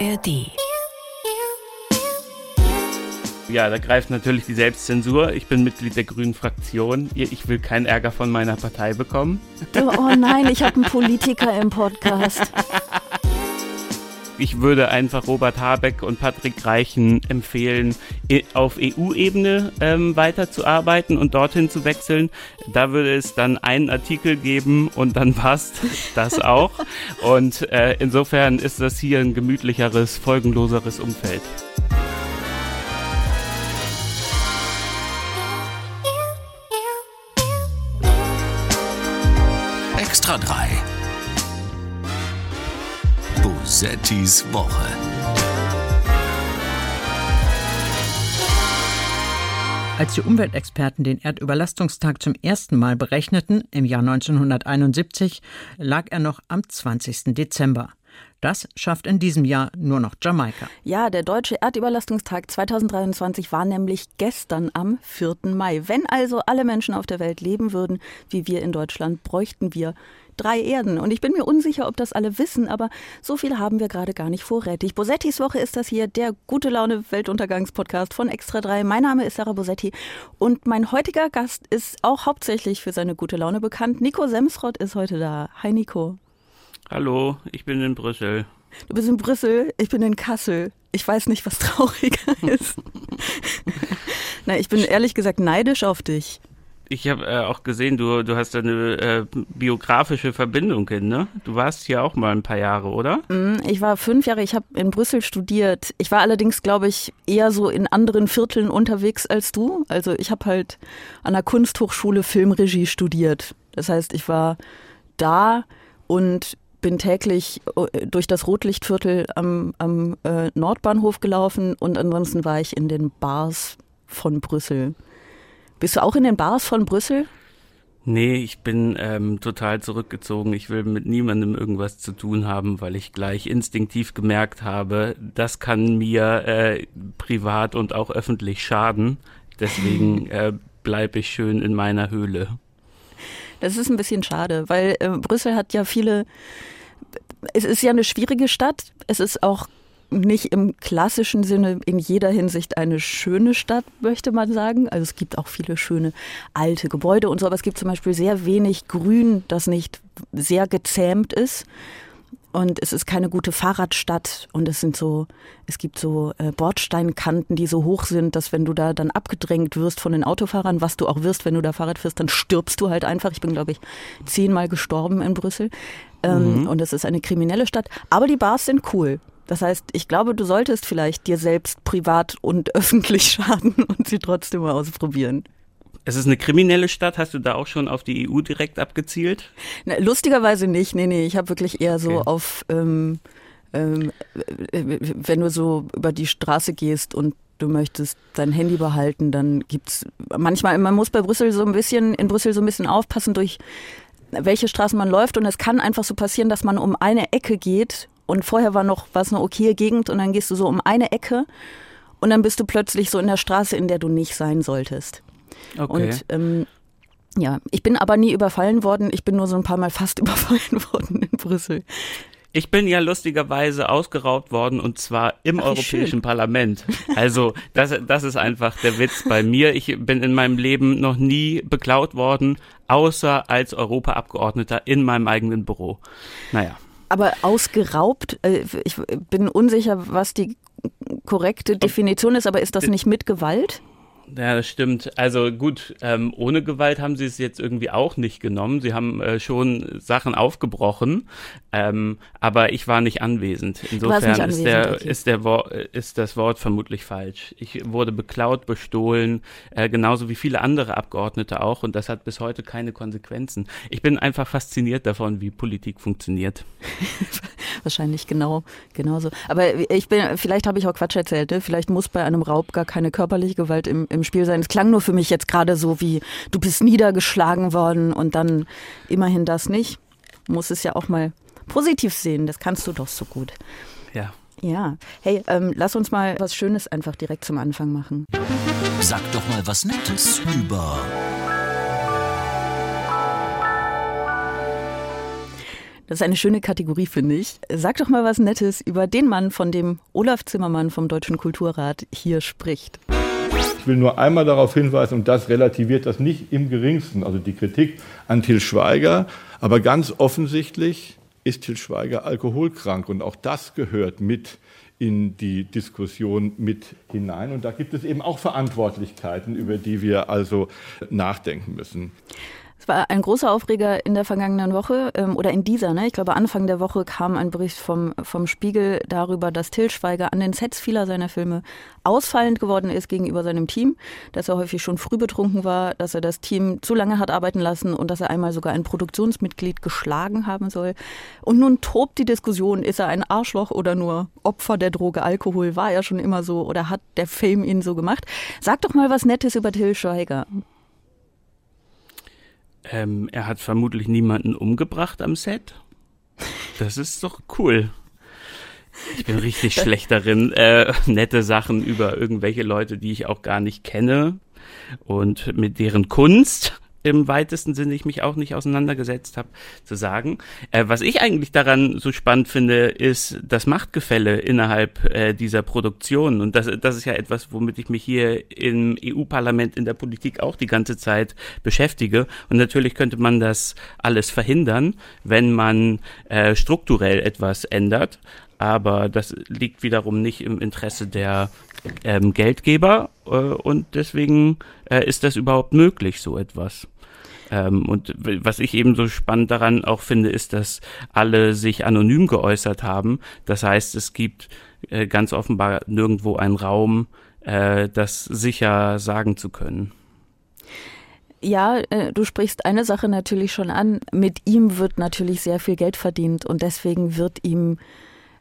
ARD. Ja, da greift natürlich die Selbstzensur. Ich bin Mitglied der Grünen Fraktion. Ich will keinen Ärger von meiner Partei bekommen. Oh nein, ich habe einen Politiker im Podcast. Ich würde einfach Robert Habeck und Patrick Reichen empfehlen, auf EU-Ebene ähm, weiterzuarbeiten und dorthin zu wechseln. Da würde es dann einen Artikel geben und dann passt das auch. Und äh, insofern ist das hier ein gemütlicheres, folgenloseres Umfeld. Bosettis Woche. Als die Umweltexperten den Erdüberlastungstag zum ersten Mal berechneten, im Jahr 1971, lag er noch am 20. Dezember. Das schafft in diesem Jahr nur noch Jamaika. Ja, der deutsche Erdüberlastungstag 2023 war nämlich gestern am 4. Mai. Wenn also alle Menschen auf der Welt leben würden, wie wir in Deutschland, bräuchten wir drei Erden. Und ich bin mir unsicher, ob das alle wissen, aber so viel haben wir gerade gar nicht vorrätig. Bosettis Woche ist das hier, der gute Laune Weltuntergangspodcast von Extra 3. Mein Name ist Sarah Bosetti und mein heutiger Gast ist auch hauptsächlich für seine gute Laune bekannt. Nico Semsrott ist heute da. Hi Nico. Hallo, ich bin in Brüssel. Du bist in Brüssel, ich bin in Kassel. Ich weiß nicht, was trauriger ist. Na, ich bin ehrlich gesagt neidisch auf dich. Ich habe äh, auch gesehen, du, du hast eine äh, biografische Verbindung hin, ne? Du warst hier auch mal ein paar Jahre, oder? Ich war fünf Jahre, ich habe in Brüssel studiert. Ich war allerdings, glaube ich, eher so in anderen Vierteln unterwegs als du. Also ich habe halt an der Kunsthochschule Filmregie studiert. Das heißt, ich war da und bin täglich äh, durch das Rotlichtviertel am, am äh, Nordbahnhof gelaufen und ansonsten war ich in den Bars von Brüssel. Bist du auch in den Bars von Brüssel? Nee, ich bin ähm, total zurückgezogen. Ich will mit niemandem irgendwas zu tun haben, weil ich gleich instinktiv gemerkt habe, das kann mir äh, privat und auch öffentlich schaden. Deswegen äh, bleibe ich schön in meiner Höhle. Das ist ein bisschen schade, weil äh, Brüssel hat ja viele. Es ist ja eine schwierige Stadt. Es ist auch nicht im klassischen Sinne in jeder Hinsicht eine schöne Stadt, möchte man sagen. Also es gibt auch viele schöne alte Gebäude und so, aber es gibt zum Beispiel sehr wenig Grün, das nicht sehr gezähmt ist. Und es ist keine gute Fahrradstadt und es sind so, es gibt so äh, Bordsteinkanten, die so hoch sind, dass wenn du da dann abgedrängt wirst von den Autofahrern, was du auch wirst, wenn du da Fahrrad fährst, dann stirbst du halt einfach. Ich bin, glaube ich, zehnmal gestorben in Brüssel. Ähm, mhm. Und es ist eine kriminelle Stadt. Aber die Bars sind cool. Das heißt, ich glaube, du solltest vielleicht dir selbst privat und öffentlich schaden und sie trotzdem mal ausprobieren. Es ist eine kriminelle Stadt. Hast du da auch schon auf die EU direkt abgezielt? Na, lustigerweise nicht. Nee, nee, ich habe wirklich eher so Okay. auf, ähm, ähm, äh, wenn du so über die Straße gehst und du möchtest dein Handy behalten, dann gibt's manchmal, man muss bei Brüssel so ein bisschen, in Brüssel so ein bisschen aufpassen durch welche Straßen man läuft und es kann einfach so passieren, dass man um eine Ecke geht und vorher war noch was eine okaye Gegend und dann gehst du so um eine Ecke und dann bist du plötzlich so in der Straße, in der du nicht sein solltest. Okay. Und ähm, ja, ich bin aber nie überfallen worden. Ich bin nur so ein paar Mal fast überfallen worden in Brüssel. Ich bin ja lustigerweise ausgeraubt worden und zwar im Ach, Europäischen schön. Parlament. Also das, das ist einfach der Witz bei mir. Ich bin in meinem Leben noch nie beklaut worden, außer als Europaabgeordneter in meinem eigenen Büro. Naja. Aber ausgeraubt, äh, ich bin unsicher, was die korrekte Definition ist, aber ist das nicht mit Gewalt? Ja, das stimmt. Also gut, ähm, ohne Gewalt haben sie es jetzt irgendwie auch nicht genommen. Sie haben äh, schon Sachen aufgebrochen, ähm, aber ich war nicht anwesend. Insofern nicht ist, der, anwesend, okay. ist, der ist das Wort vermutlich falsch. Ich wurde beklaut, bestohlen, äh, genauso wie viele andere Abgeordnete auch und das hat bis heute keine Konsequenzen. Ich bin einfach fasziniert davon, wie Politik funktioniert. Wahrscheinlich genau, genauso. Aber ich bin, vielleicht habe ich auch Quatsch erzählt, ne? Vielleicht muss bei einem Raub gar keine körperliche Gewalt im, im Spiel sein. Es klang nur für mich jetzt gerade so wie, du bist niedergeschlagen worden und dann immerhin das nicht. Muss es ja auch mal positiv sehen. Das kannst du doch so gut. Ja. Ja. Hey, ähm, lass uns mal was Schönes einfach direkt zum Anfang machen. Sag doch mal was Nettes über Das ist eine schöne Kategorie, finde ich. Sag doch mal was Nettes über den Mann, von dem Olaf Zimmermann vom Deutschen Kulturrat hier spricht. Ich will nur einmal darauf hinweisen, und das relativiert das nicht im geringsten, also die Kritik an Til Schweiger, aber ganz offensichtlich ist Til Schweiger alkoholkrank und auch das gehört mit in die Diskussion mit hinein. Und da gibt es eben auch Verantwortlichkeiten, über die wir also nachdenken müssen. Es war ein großer Aufreger in der vergangenen Woche ähm, oder in dieser. Ne? Ich glaube, Anfang der Woche kam ein Bericht vom, vom Spiegel darüber, dass Till Schweiger an den Sets vieler seiner Filme ausfallend geworden ist gegenüber seinem Team, dass er häufig schon früh betrunken war, dass er das Team zu lange hat arbeiten lassen und dass er einmal sogar ein Produktionsmitglied geschlagen haben soll. Und nun tobt die Diskussion, ist er ein Arschloch oder nur Opfer der Droge Alkohol? War er schon immer so oder hat der Fame ihn so gemacht? Sag doch mal was Nettes über Till Schweiger. Ähm, er hat vermutlich niemanden umgebracht am Set. Das ist doch cool. Ich bin richtig schlecht darin, äh, nette Sachen über irgendwelche Leute, die ich auch gar nicht kenne und mit deren Kunst im weitesten Sinne ich mich auch nicht auseinandergesetzt habe, zu sagen. Äh, was ich eigentlich daran so spannend finde, ist das Machtgefälle innerhalb äh, dieser Produktion. Und das, das ist ja etwas, womit ich mich hier im EU-Parlament, in der Politik auch die ganze Zeit beschäftige. Und natürlich könnte man das alles verhindern, wenn man äh, strukturell etwas ändert. Aber das liegt wiederum nicht im Interesse der ähm, Geldgeber äh, und deswegen äh, ist das überhaupt möglich, so etwas. Ähm, und was ich eben so spannend daran auch finde, ist, dass alle sich anonym geäußert haben. Das heißt, es gibt äh, ganz offenbar nirgendwo einen Raum, äh, das sicher sagen zu können. Ja, äh, du sprichst eine Sache natürlich schon an. Mit ihm wird natürlich sehr viel Geld verdient und deswegen wird ihm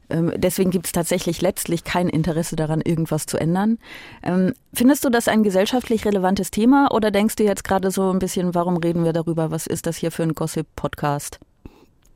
deswegen gibt es tatsächlich letztlich kein Interesse daran, irgendwas zu ändern. Ähm, findest du das ein gesellschaftlich relevantes Thema oder denkst du jetzt gerade so ein bisschen, warum reden wir darüber? Was ist das hier für ein Gossip-Podcast?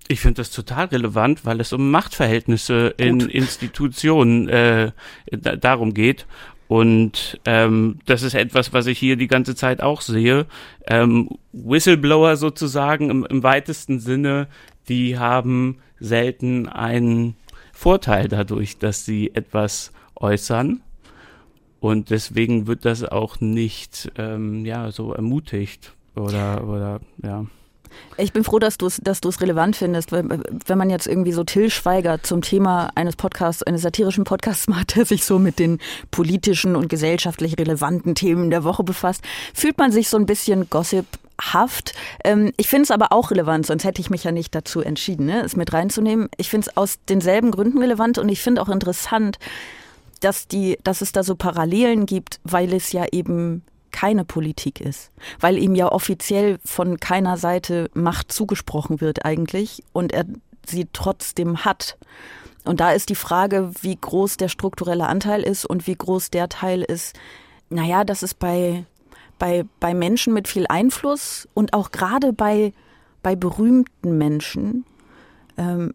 Ich finde das total relevant, weil es um Machtverhältnisse in Gut. Institutionen äh, darum geht. Und ähm, das ist etwas, was ich hier die ganze Zeit auch sehe. Ähm, Whistleblower sozusagen im, im weitesten Sinne, die haben selten einen Vorteil dadurch, dass sie etwas äußern. Und deswegen wird das auch nicht ähm, ja, so ermutigt oder, oder ja. Ich bin froh, dass du es dass relevant findest, weil wenn man jetzt irgendwie so Till Schweiger zum Thema eines Podcasts, eines satirischen Podcasts macht, der sich so mit den politischen und gesellschaftlich relevanten Themen der Woche befasst, fühlt man sich so ein bisschen Gossip Haft. Ähm, ich finde es aber auch relevant, sonst hätte ich mich ja nicht dazu entschieden, ne, es mit reinzunehmen. Ich finde es aus denselben Gründen relevant und ich finde auch interessant, dass, die, dass es da so Parallelen gibt, weil es ja eben keine Politik ist, weil ihm ja offiziell von keiner Seite Macht zugesprochen wird eigentlich und er sie trotzdem hat. Und da ist die Frage, wie groß der strukturelle Anteil ist und wie groß der Teil ist. Naja, das ist bei bei, bei Menschen mit viel Einfluss und auch gerade bei, bei berühmten Menschen, ähm,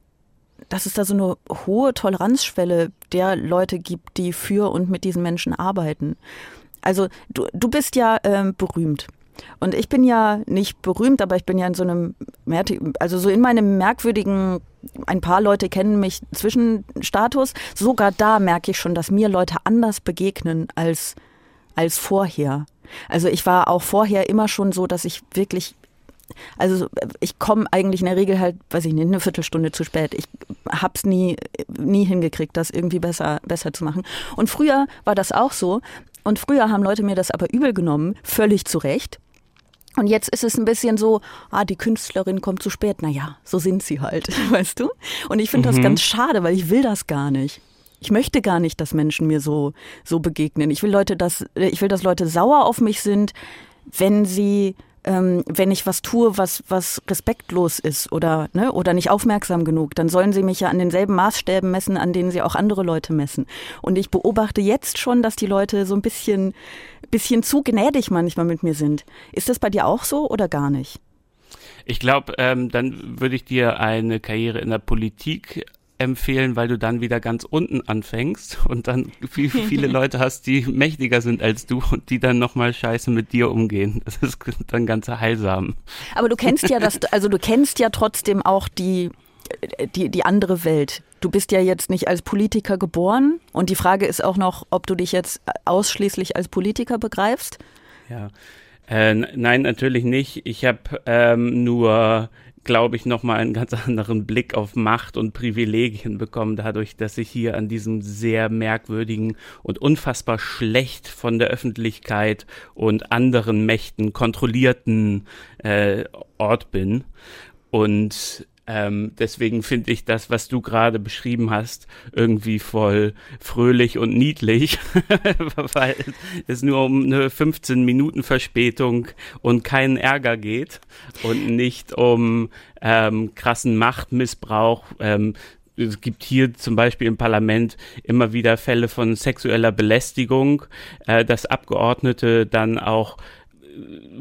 dass es da so eine hohe Toleranzschwelle der Leute gibt, die für und mit diesen Menschen arbeiten. Also du, du bist ja ähm, berühmt. Und ich bin ja nicht berühmt, aber ich bin ja in so einem, also so in meinem merkwürdigen, ein paar Leute kennen mich Zwischenstatus. Sogar da merke ich schon, dass mir Leute anders begegnen als, als vorher. Also ich war auch vorher immer schon so, dass ich wirklich also ich komme eigentlich in der Regel halt, weiß ich nicht, eine Viertelstunde zu spät. Ich hab's nie, nie hingekriegt, das irgendwie besser, besser zu machen. Und früher war das auch so. Und früher haben Leute mir das aber übel genommen, völlig zu Recht. Und jetzt ist es ein bisschen so, ah, die Künstlerin kommt zu spät. Naja, so sind sie halt, weißt du? Und ich finde mhm. das ganz schade, weil ich will das gar nicht ich möchte gar nicht, dass Menschen mir so, so begegnen. Ich will Leute, dass, ich will, dass Leute sauer auf mich sind, wenn sie, ähm, wenn ich was tue, was, was respektlos ist oder, ne, oder nicht aufmerksam genug, dann sollen sie mich ja an denselben Maßstäben messen, an denen sie auch andere Leute messen. Und ich beobachte jetzt schon, dass die Leute so ein bisschen, bisschen zu gnädig manchmal mit mir sind. Ist das bei dir auch so oder gar nicht? Ich glaube, ähm, dann würde ich dir eine Karriere in der Politik empfehlen, weil du dann wieder ganz unten anfängst und dann viel, viele Leute hast, die mächtiger sind als du und die dann nochmal scheiße mit dir umgehen. Das ist dann ganz heilsam. Aber du kennst ja das, also du kennst ja trotzdem auch die die, die andere Welt. Du bist ja jetzt nicht als Politiker geboren und die Frage ist auch noch, ob du dich jetzt ausschließlich als Politiker begreifst. Ja, äh, nein, natürlich nicht. Ich habe ähm, nur glaube ich, nochmal einen ganz anderen Blick auf Macht und Privilegien bekommen, dadurch, dass ich hier an diesem sehr merkwürdigen und unfassbar schlecht von der Öffentlichkeit und anderen Mächten kontrollierten äh, Ort bin. Und ähm, deswegen finde ich das, was du gerade beschrieben hast, irgendwie voll fröhlich und niedlich, weil es nur um eine 15 Minuten Verspätung und keinen Ärger geht und nicht um ähm, krassen Machtmissbrauch. Ähm, es gibt hier zum Beispiel im Parlament immer wieder Fälle von sexueller Belästigung, äh, dass Abgeordnete dann auch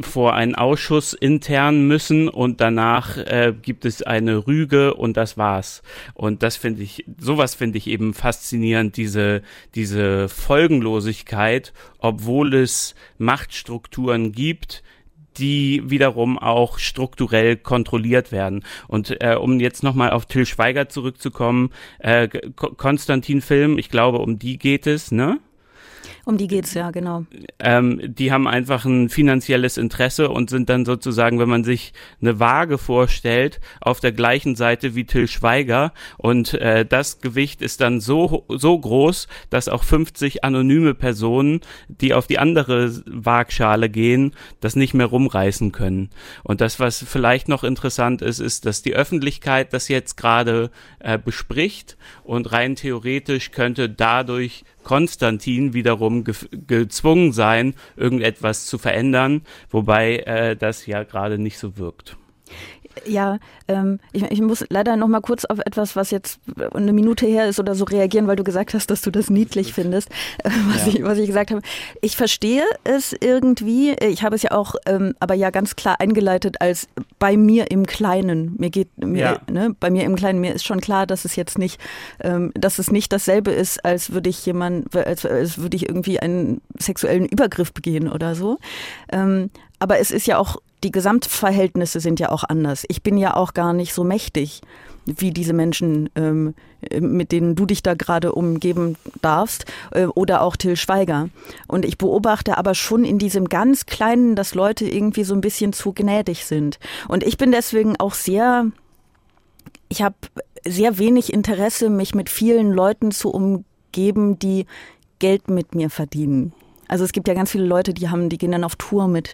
vor einen Ausschuss intern müssen und danach äh, gibt es eine Rüge und das war's. Und das finde ich, sowas finde ich eben faszinierend, diese, diese Folgenlosigkeit, obwohl es Machtstrukturen gibt, die wiederum auch strukturell kontrolliert werden. Und äh, um jetzt nochmal auf Till Schweiger zurückzukommen, äh, Konstantin Film, ich glaube, um die geht es, ne? Um die geht's ja, genau. Ähm, die haben einfach ein finanzielles Interesse und sind dann sozusagen, wenn man sich eine Waage vorstellt, auf der gleichen Seite wie Till Schweiger und äh, das Gewicht ist dann so so groß, dass auch 50 anonyme Personen, die auf die andere Waagschale gehen, das nicht mehr rumreißen können. Und das, was vielleicht noch interessant ist, ist, dass die Öffentlichkeit das jetzt gerade äh, bespricht und rein theoretisch könnte dadurch Konstantin wiederum ge gezwungen sein, irgendetwas zu verändern, wobei äh, das ja gerade nicht so wirkt. Ja, ähm, ich, ich, muss leider noch mal kurz auf etwas, was jetzt eine Minute her ist oder so reagieren, weil du gesagt hast, dass du das niedlich findest, äh, was, ja. ich, was ich gesagt habe. Ich verstehe es irgendwie. Ich habe es ja auch, ähm, aber ja ganz klar eingeleitet als bei mir im Kleinen. Mir geht, mir, ja. ne, bei mir im Kleinen. Mir ist schon klar, dass es jetzt nicht, ähm, dass es nicht dasselbe ist, als würde ich jemand, als, als würde ich irgendwie einen sexuellen Übergriff begehen oder so. Ähm, aber es ist ja auch die Gesamtverhältnisse sind ja auch anders. Ich bin ja auch gar nicht so mächtig wie diese Menschen, ähm, mit denen du dich da gerade umgeben darfst, äh, oder auch Till Schweiger. Und ich beobachte aber schon in diesem ganz Kleinen, dass Leute irgendwie so ein bisschen zu gnädig sind. Und ich bin deswegen auch sehr, ich habe sehr wenig Interesse, mich mit vielen Leuten zu umgeben, die Geld mit mir verdienen. Also es gibt ja ganz viele Leute, die haben, die gehen dann auf Tour mit,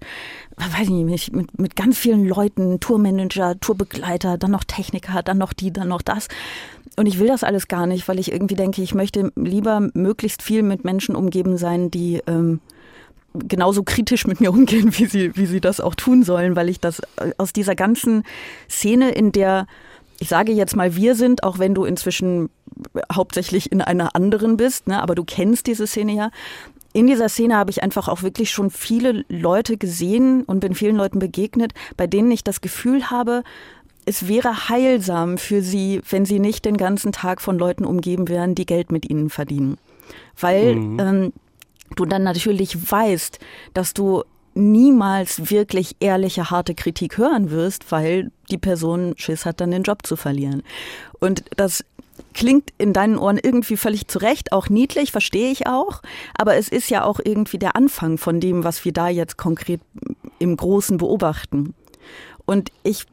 weiß ich nicht, mit, mit ganz vielen Leuten, Tourmanager, Tourbegleiter, dann noch Techniker, dann noch die, dann noch das. Und ich will das alles gar nicht, weil ich irgendwie denke, ich möchte lieber möglichst viel mit Menschen umgeben sein, die ähm, genauso kritisch mit mir umgehen, wie sie, wie sie das auch tun sollen, weil ich das äh, aus dieser ganzen Szene, in der ich sage jetzt mal, wir sind, auch wenn du inzwischen hauptsächlich in einer anderen bist, ne, aber du kennst diese Szene ja in dieser Szene habe ich einfach auch wirklich schon viele Leute gesehen und bin vielen Leuten begegnet, bei denen ich das Gefühl habe, es wäre heilsam für sie, wenn sie nicht den ganzen Tag von Leuten umgeben wären, die Geld mit ihnen verdienen. Weil mhm. ähm, du dann natürlich weißt, dass du niemals wirklich ehrliche, harte Kritik hören wirst, weil die Person Schiss hat, dann den Job zu verlieren. Und das klingt in deinen Ohren irgendwie völlig zurecht, auch niedlich, verstehe ich auch. Aber es ist ja auch irgendwie der Anfang von dem, was wir da jetzt konkret im Großen beobachten. Und ich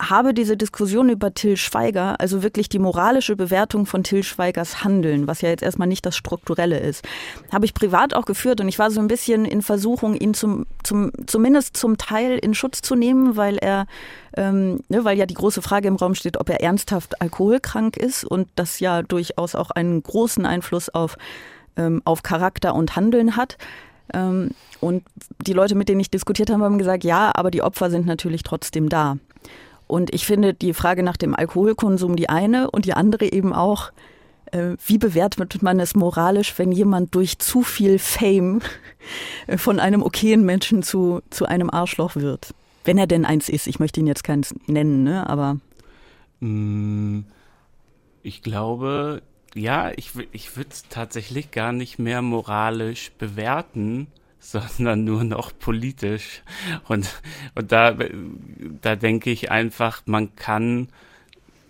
habe diese Diskussion über Till Schweiger, also wirklich die moralische Bewertung von Till Schweigers Handeln, was ja jetzt erstmal nicht das Strukturelle ist, habe ich privat auch geführt und ich war so ein bisschen in Versuchung, ihn zum, zum zumindest zum Teil in Schutz zu nehmen, weil er, ähm, ne, weil ja die große Frage im Raum steht, ob er ernsthaft alkoholkrank ist und das ja durchaus auch einen großen Einfluss auf, ähm, auf Charakter und Handeln hat. Ähm, und die Leute, mit denen ich diskutiert habe, haben gesagt, ja, aber die Opfer sind natürlich trotzdem da. Und ich finde die Frage nach dem Alkoholkonsum die eine und die andere eben auch, äh, wie bewertet man es moralisch, wenn jemand durch zu viel Fame von einem okayen Menschen zu, zu einem Arschloch wird? Wenn er denn eins ist. Ich möchte ihn jetzt keins nennen, ne? aber. Mm, ich glaube, ja, ich, ich würde es tatsächlich gar nicht mehr moralisch bewerten, sondern nur noch politisch. Und, und da, da denke ich einfach, man kann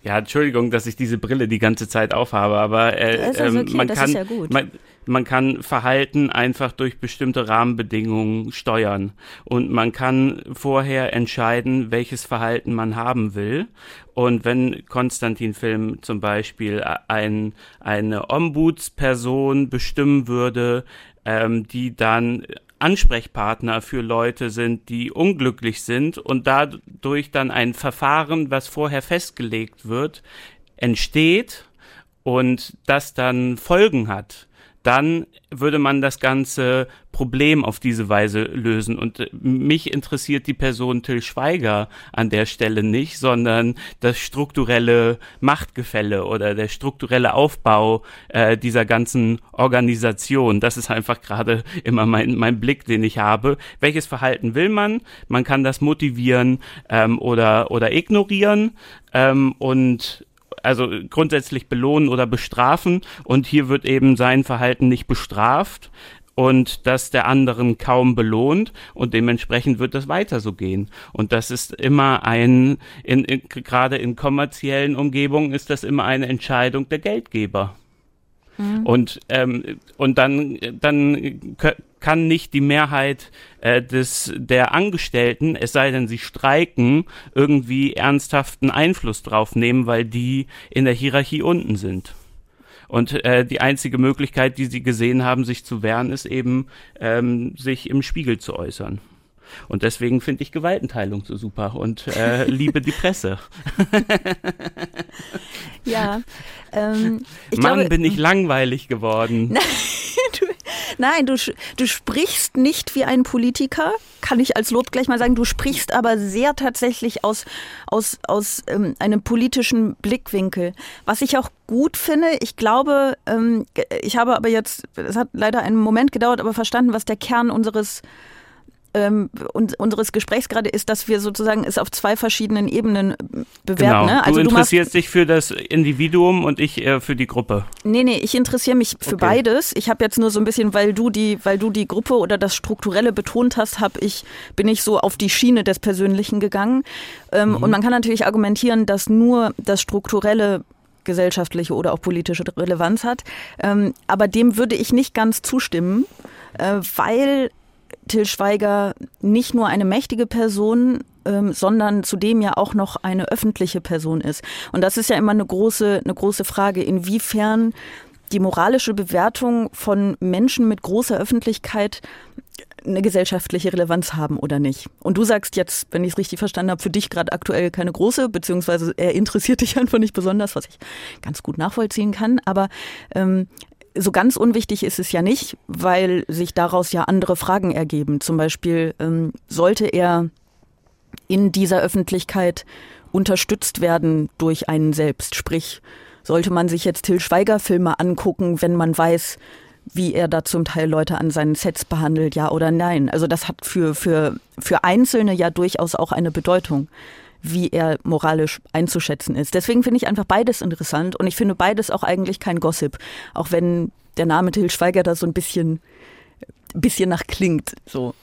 Ja, Entschuldigung, dass ich diese Brille die ganze Zeit aufhabe, aber äh, ähm, okay, man kann, ja man, man kann Verhalten einfach durch bestimmte Rahmenbedingungen steuern und man kann vorher entscheiden, welches Verhalten man haben will. Und wenn Konstantin Film zum Beispiel ein, eine Ombudsperson bestimmen würde, ähm, die dann Ansprechpartner für Leute sind, die unglücklich sind und dadurch dann ein Verfahren, was vorher festgelegt wird, entsteht und das dann Folgen hat, dann würde man das ganze Problem auf diese Weise lösen. Und äh, mich interessiert die Person Till Schweiger an der Stelle nicht, sondern das strukturelle Machtgefälle oder der strukturelle Aufbau äh, dieser ganzen Organisation. Das ist einfach gerade immer mein, mein Blick, den ich habe. Welches Verhalten will man? Man kann das motivieren ähm, oder, oder ignorieren. Ähm, und also grundsätzlich belohnen oder bestrafen und hier wird eben sein Verhalten nicht bestraft und das der anderen kaum belohnt und dementsprechend wird das weiter so gehen. Und das ist immer ein, in, in, gerade in kommerziellen Umgebungen ist das immer eine Entscheidung der Geldgeber. Mhm. Und, ähm, und dann, dann kann nicht die Mehrheit äh, des, der Angestellten, es sei denn, sie streiken, irgendwie ernsthaften Einfluss drauf nehmen, weil die in der Hierarchie unten sind. Und äh, die einzige Möglichkeit, die sie gesehen haben, sich zu wehren, ist eben, ähm, sich im Spiegel zu äußern. Und deswegen finde ich Gewaltenteilung so super und äh, liebe die Presse. ja. Ähm, ich Mann, glaube, bin ich langweilig geworden. du, nein, du, du sprichst nicht wie ein Politiker, kann ich als Lob gleich mal sagen. Du sprichst aber sehr tatsächlich aus, aus, aus ähm, einem politischen Blickwinkel. Was ich auch gut finde, ich glaube, ähm, ich habe aber jetzt, es hat leider einen Moment gedauert, aber verstanden, was der Kern unseres ähm, unseres Gesprächs gerade ist, dass wir sozusagen es auf zwei verschiedenen Ebenen bewerten. Genau. Ne? Also du interessierst du dich für das Individuum und ich äh, für die Gruppe. Nee, nee, ich interessiere mich für okay. beides. Ich habe jetzt nur so ein bisschen, weil du die, weil du die Gruppe oder das Strukturelle betont hast, habe ich, bin ich so auf die Schiene des Persönlichen gegangen. Ähm, mhm. Und man kann natürlich argumentieren, dass nur das Strukturelle gesellschaftliche oder auch politische Relevanz hat. Ähm, aber dem würde ich nicht ganz zustimmen, äh, weil Till Schweiger nicht nur eine mächtige Person, ähm, sondern zudem ja auch noch eine öffentliche Person ist. Und das ist ja immer eine große, eine große Frage, inwiefern die moralische Bewertung von Menschen mit großer Öffentlichkeit eine gesellschaftliche Relevanz haben oder nicht. Und du sagst jetzt, wenn ich es richtig verstanden habe, für dich gerade aktuell keine große, beziehungsweise er interessiert dich einfach nicht besonders, was ich ganz gut nachvollziehen kann. Aber ähm, so ganz unwichtig ist es ja nicht, weil sich daraus ja andere Fragen ergeben. Zum Beispiel ähm, sollte er in dieser Öffentlichkeit unterstützt werden durch einen selbst. Sprich, sollte man sich jetzt Till Schweiger Filme angucken, wenn man weiß, wie er da zum Teil Leute an seinen Sets behandelt, ja oder nein. Also das hat für, für, für Einzelne ja durchaus auch eine Bedeutung wie er moralisch einzuschätzen ist. Deswegen finde ich einfach beides interessant und ich finde beides auch eigentlich kein Gossip, auch wenn der Name Till Schweiger da so ein bisschen, bisschen nach klingt. So.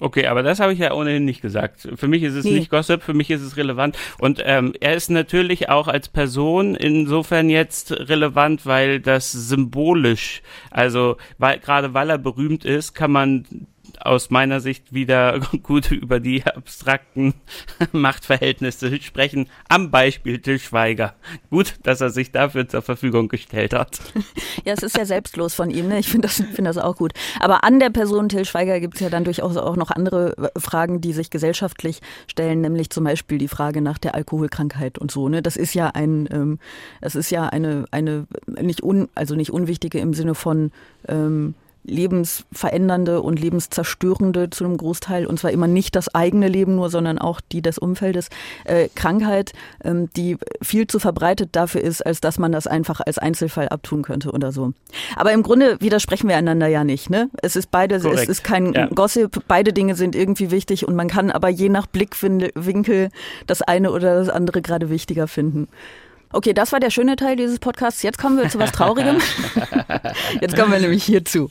Okay, aber das habe ich ja ohnehin nicht gesagt. Für mich ist es nee. nicht Gossip, für mich ist es relevant. Und ähm, er ist natürlich auch als Person insofern jetzt relevant, weil das symbolisch, also weil, gerade weil er berühmt ist, kann man aus meiner Sicht wieder gut über die abstrakten Machtverhältnisse sprechen. Am Beispiel Till Schweiger. Gut, dass er sich dafür zur Verfügung gestellt hat. Ja, es ist ja selbstlos von ihm. Ne? Ich finde das, find das auch gut. Aber an der Person Till Schweiger gibt es ja dann durchaus auch noch andere Fragen, die sich gesellschaftlich stellen, nämlich zum Beispiel die Frage nach der Alkoholkrankheit und so. Ne? Das ist ja ein, ähm, das ist ja eine, eine nicht un, also nicht unwichtige im Sinne von ähm, lebensverändernde und lebenszerstörende zu einem Großteil, und zwar immer nicht das eigene Leben nur, sondern auch die des Umfeldes, äh, Krankheit, ähm, die viel zu verbreitet dafür ist, als dass man das einfach als Einzelfall abtun könnte oder so. Aber im Grunde widersprechen wir einander ja nicht. Ne? Es ist beide, Korrekt. es ist kein ja. Gossip, beide Dinge sind irgendwie wichtig und man kann aber je nach Blickwinkel das eine oder das andere gerade wichtiger finden. Okay, das war der schöne Teil dieses Podcasts. Jetzt kommen wir zu was Traurigem. Jetzt kommen wir nämlich hierzu.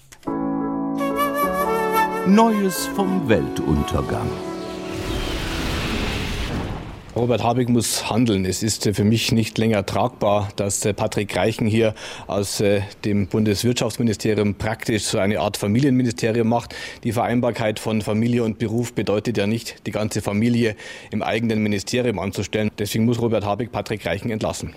Neues vom Weltuntergang. Robert Habeck muss handeln. Es ist für mich nicht länger tragbar, dass Patrick Reichen hier aus dem Bundeswirtschaftsministerium praktisch so eine Art Familienministerium macht. Die Vereinbarkeit von Familie und Beruf bedeutet ja nicht, die ganze Familie im eigenen Ministerium anzustellen. Deswegen muss Robert Habeck Patrick Reichen entlassen.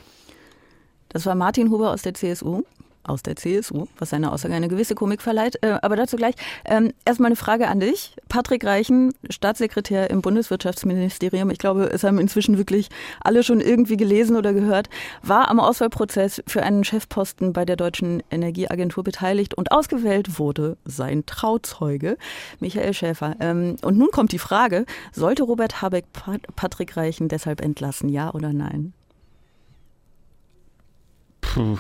Das war Martin Huber aus der CSU aus der CSU, was seine Aussage eine gewisse Komik verleiht. Äh, aber dazu gleich. Ähm, erstmal eine Frage an dich. Patrick Reichen, Staatssekretär im Bundeswirtschaftsministerium, ich glaube, es haben inzwischen wirklich alle schon irgendwie gelesen oder gehört, war am Auswahlprozess für einen Chefposten bei der Deutschen Energieagentur beteiligt und ausgewählt wurde sein Trauzeuge, Michael Schäfer. Ähm, und nun kommt die Frage, sollte Robert Habeck Patrick Reichen deshalb entlassen, ja oder nein? Puh.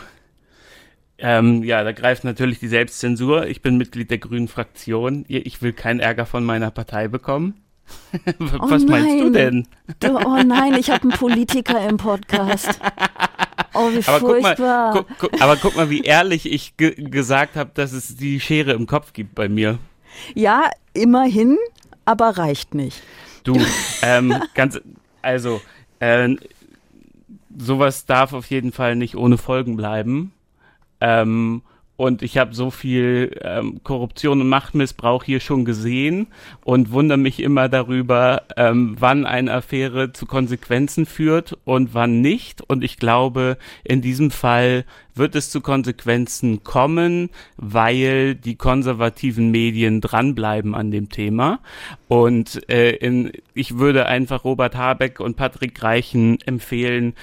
Ähm, ja, da greift natürlich die Selbstzensur. Ich bin Mitglied der Grünen Fraktion. Ich will keinen Ärger von meiner Partei bekommen. Was oh meinst du denn? Du, oh nein, ich habe einen Politiker im Podcast. Oh, wie aber furchtbar. Guck mal, guck, guck, aber guck mal, wie ehrlich ich ge gesagt habe, dass es die Schere im Kopf gibt bei mir. Ja, immerhin, aber reicht nicht. Du, ähm, ganz, also, äh, sowas darf auf jeden Fall nicht ohne Folgen bleiben. Ähm, und ich habe so viel ähm, Korruption und Machtmissbrauch hier schon gesehen und wundere mich immer darüber, ähm, wann eine Affäre zu Konsequenzen führt und wann nicht. Und ich glaube, in diesem Fall wird es zu Konsequenzen kommen, weil die konservativen Medien dranbleiben an dem Thema. Und äh, in, ich würde einfach Robert Habeck und Patrick Reichen empfehlen,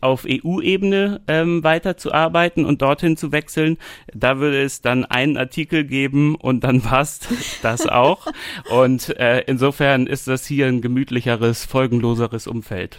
auf EU-Ebene ähm, weiterzuarbeiten und dorthin zu wechseln. Da würde es dann einen Artikel geben und dann passt das auch. Und äh, insofern ist das hier ein gemütlicheres, folgenloseres Umfeld.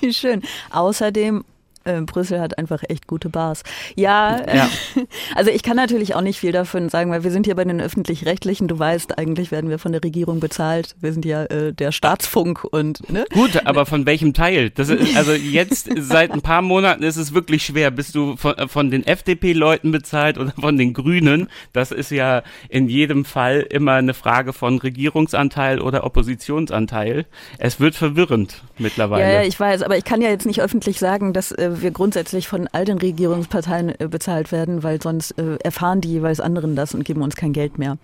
Wie schön. Außerdem äh, Brüssel hat einfach echt gute Bars. Ja, ja. also ich kann natürlich auch nicht viel davon sagen, weil wir sind hier bei den öffentlich-rechtlichen. Du weißt, eigentlich werden wir von der Regierung bezahlt. Wir sind ja äh, der Staatsfunk und ne? Gut, aber von welchem Teil? Das ist, also jetzt seit ein paar Monaten ist es wirklich schwer. Bist du von, von den FDP-Leuten bezahlt oder von den Grünen? Das ist ja in jedem Fall immer eine Frage von Regierungsanteil oder Oppositionsanteil. Es wird verwirrend mittlerweile. Ja, ja, ich weiß, aber ich kann ja jetzt nicht öffentlich sagen, dass äh, wir grundsätzlich von all den Regierungsparteien äh, bezahlt werden, weil sonst äh, erfahren die jeweils anderen das und geben uns kein Geld mehr.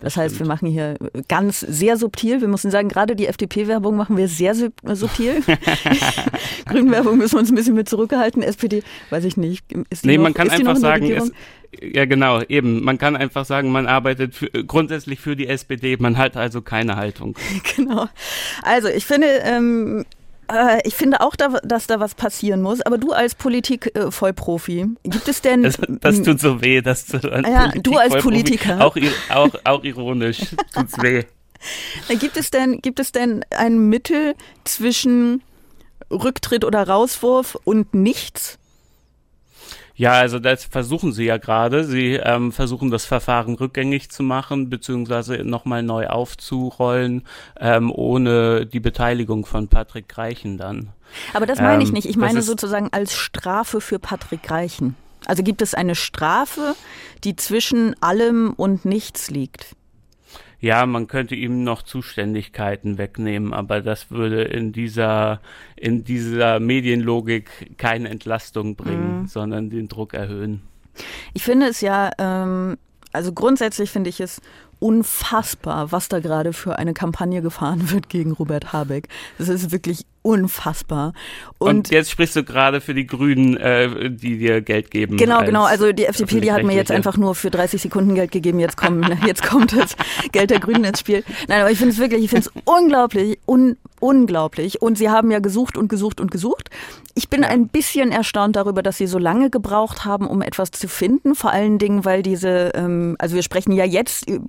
Das, das heißt, wir machen hier ganz sehr subtil. Wir müssen sagen, gerade die FDP-Werbung machen wir sehr äh, subtil. Grünwerbung müssen wir uns ein bisschen mit zurückhalten. SPD, weiß ich nicht. Ist nee, noch, man kann einfach sagen, es, ja genau, eben. Man kann einfach sagen, man arbeitet für, grundsätzlich für die SPD, man hat also keine Haltung. Genau. Also ich finde, ähm, äh, ich finde auch, da, dass da was passieren muss. Aber du als Politik-Vollprofi, äh, gibt es denn. Das, das, tut so weh, dass du, als ja, du als Politiker. Auch, auch, auch ironisch tut's weh. Gibt es denn, gibt es denn ein Mittel zwischen Rücktritt oder Rauswurf und nichts? Ja, also das versuchen sie ja gerade. Sie ähm, versuchen das Verfahren rückgängig zu machen, beziehungsweise nochmal neu aufzurollen, ähm, ohne die Beteiligung von Patrick Reichen dann. Aber das meine ich ähm, nicht. Ich meine sozusagen als Strafe für Patrick Reichen. Also gibt es eine Strafe, die zwischen allem und nichts liegt? Ja, man könnte ihm noch Zuständigkeiten wegnehmen, aber das würde in dieser, in dieser Medienlogik keine Entlastung bringen, mhm. sondern den Druck erhöhen. Ich finde es ja, ähm, also grundsätzlich finde ich es unfassbar, was da gerade für eine Kampagne gefahren wird gegen Robert Habeck. Das ist wirklich unfassbar. Und, und jetzt sprichst du gerade für die Grünen, äh, die dir Geld geben. Genau, genau. Also die FDP, die hat mir jetzt einfach nur für 30 Sekunden Geld gegeben. Jetzt kommt, jetzt kommt das Geld der Grünen ins Spiel. Nein, aber ich finde es wirklich, ich finde es unglaublich, un, unglaublich. Und sie haben ja gesucht und gesucht und gesucht. Ich bin ein bisschen erstaunt darüber, dass sie so lange gebraucht haben, um etwas zu finden. Vor allen Dingen, weil diese, ähm, also wir sprechen ja jetzt äh,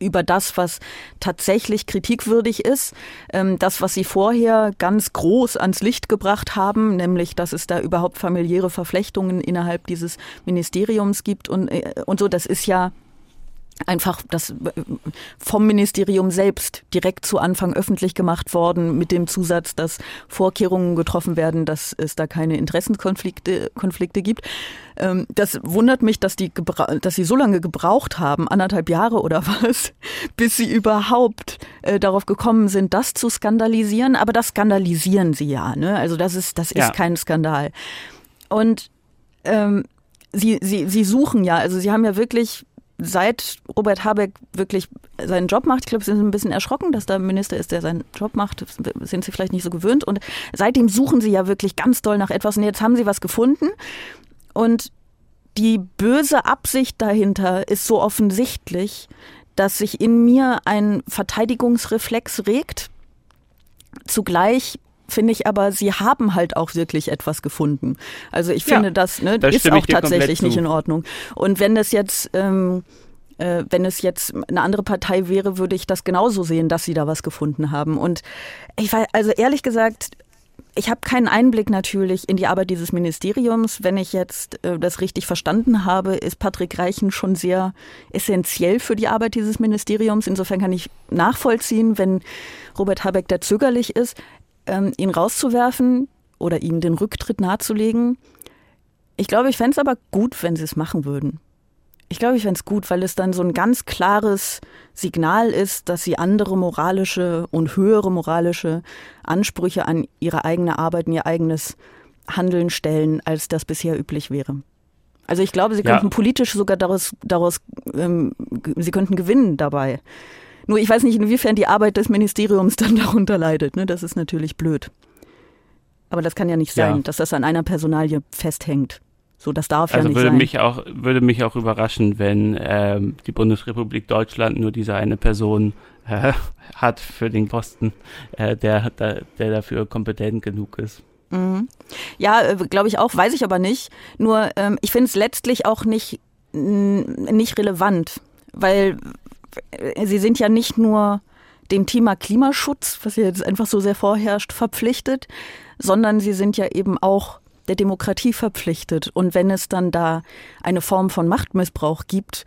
über das, was tatsächlich kritikwürdig ist. Ähm, das, was sie vorher ganz ganz groß ans Licht gebracht haben, nämlich dass es da überhaupt familiäre Verflechtungen innerhalb dieses Ministeriums gibt und, äh, und so. Das ist ja einfach das vom Ministerium selbst direkt zu Anfang öffentlich gemacht worden mit dem Zusatz, dass Vorkehrungen getroffen werden, dass es da keine Interessenkonflikte Konflikte gibt. Ähm, das wundert mich, dass die, dass sie so lange gebraucht haben, anderthalb Jahre oder was, bis sie überhaupt äh, darauf gekommen sind, das zu skandalisieren. Aber das skandalisieren sie ja. Ne? Also das ist, das ist ja. kein Skandal. Und ähm, sie, sie, sie suchen ja, also sie haben ja wirklich seit Robert Habeck wirklich seinen Job macht, ich glaube, sie sind ein bisschen erschrocken, dass da ein Minister ist, der seinen Job macht, sind sie vielleicht nicht so gewöhnt. Und seitdem suchen sie ja wirklich ganz doll nach etwas und jetzt haben sie was gefunden. Und die böse Absicht dahinter ist so offensichtlich, dass sich in mir ein Verteidigungsreflex regt. Zugleich finde ich aber, sie haben halt auch wirklich etwas gefunden. Also ich finde, ja, das, ne, das ist auch tatsächlich nicht in Ordnung. Und wenn das jetzt, ähm, äh, wenn es jetzt eine andere Partei wäre, würde ich das genauso sehen, dass sie da was gefunden haben. Und ich war, also ehrlich gesagt, ich habe keinen Einblick natürlich in die Arbeit dieses Ministeriums. Wenn ich jetzt äh, das richtig verstanden habe, ist Patrick Reichen schon sehr essentiell für die Arbeit dieses Ministeriums. Insofern kann ich nachvollziehen, wenn Robert Habeck da zögerlich ist ähm, ihn rauszuwerfen oder ihm den Rücktritt nahezulegen. Ich glaube, ich fände es aber gut, wenn sie es machen würden. Ich glaube, ich fände es gut, weil es dann so ein ganz klares Signal ist, dass sie andere moralische und höhere moralische Ansprüche an ihre eigene Arbeit und ihr eigenes Handeln stellen, als das bisher üblich wäre. Also ich glaube, sie könnten ja. politisch sogar daraus, daraus ähm, sie könnten gewinnen dabei. Nur ich weiß nicht, inwiefern die Arbeit des Ministeriums dann darunter leidet. Ne? Das ist natürlich blöd. Aber das kann ja nicht sein, ja. dass das an einer Personalie festhängt. So, das darf also ja nicht würde sein. Mich auch, würde mich auch überraschen, wenn ähm, die Bundesrepublik Deutschland nur diese eine Person äh, hat für den Posten, äh, der, der, der dafür kompetent genug ist. Mhm. Ja, äh, glaube ich auch, weiß ich aber nicht. Nur ähm, ich finde es letztlich auch nicht, nicht relevant, weil Sie sind ja nicht nur dem Thema Klimaschutz, was jetzt einfach so sehr vorherrscht, verpflichtet, sondern Sie sind ja eben auch der Demokratie verpflichtet. Und wenn es dann da eine Form von Machtmissbrauch gibt,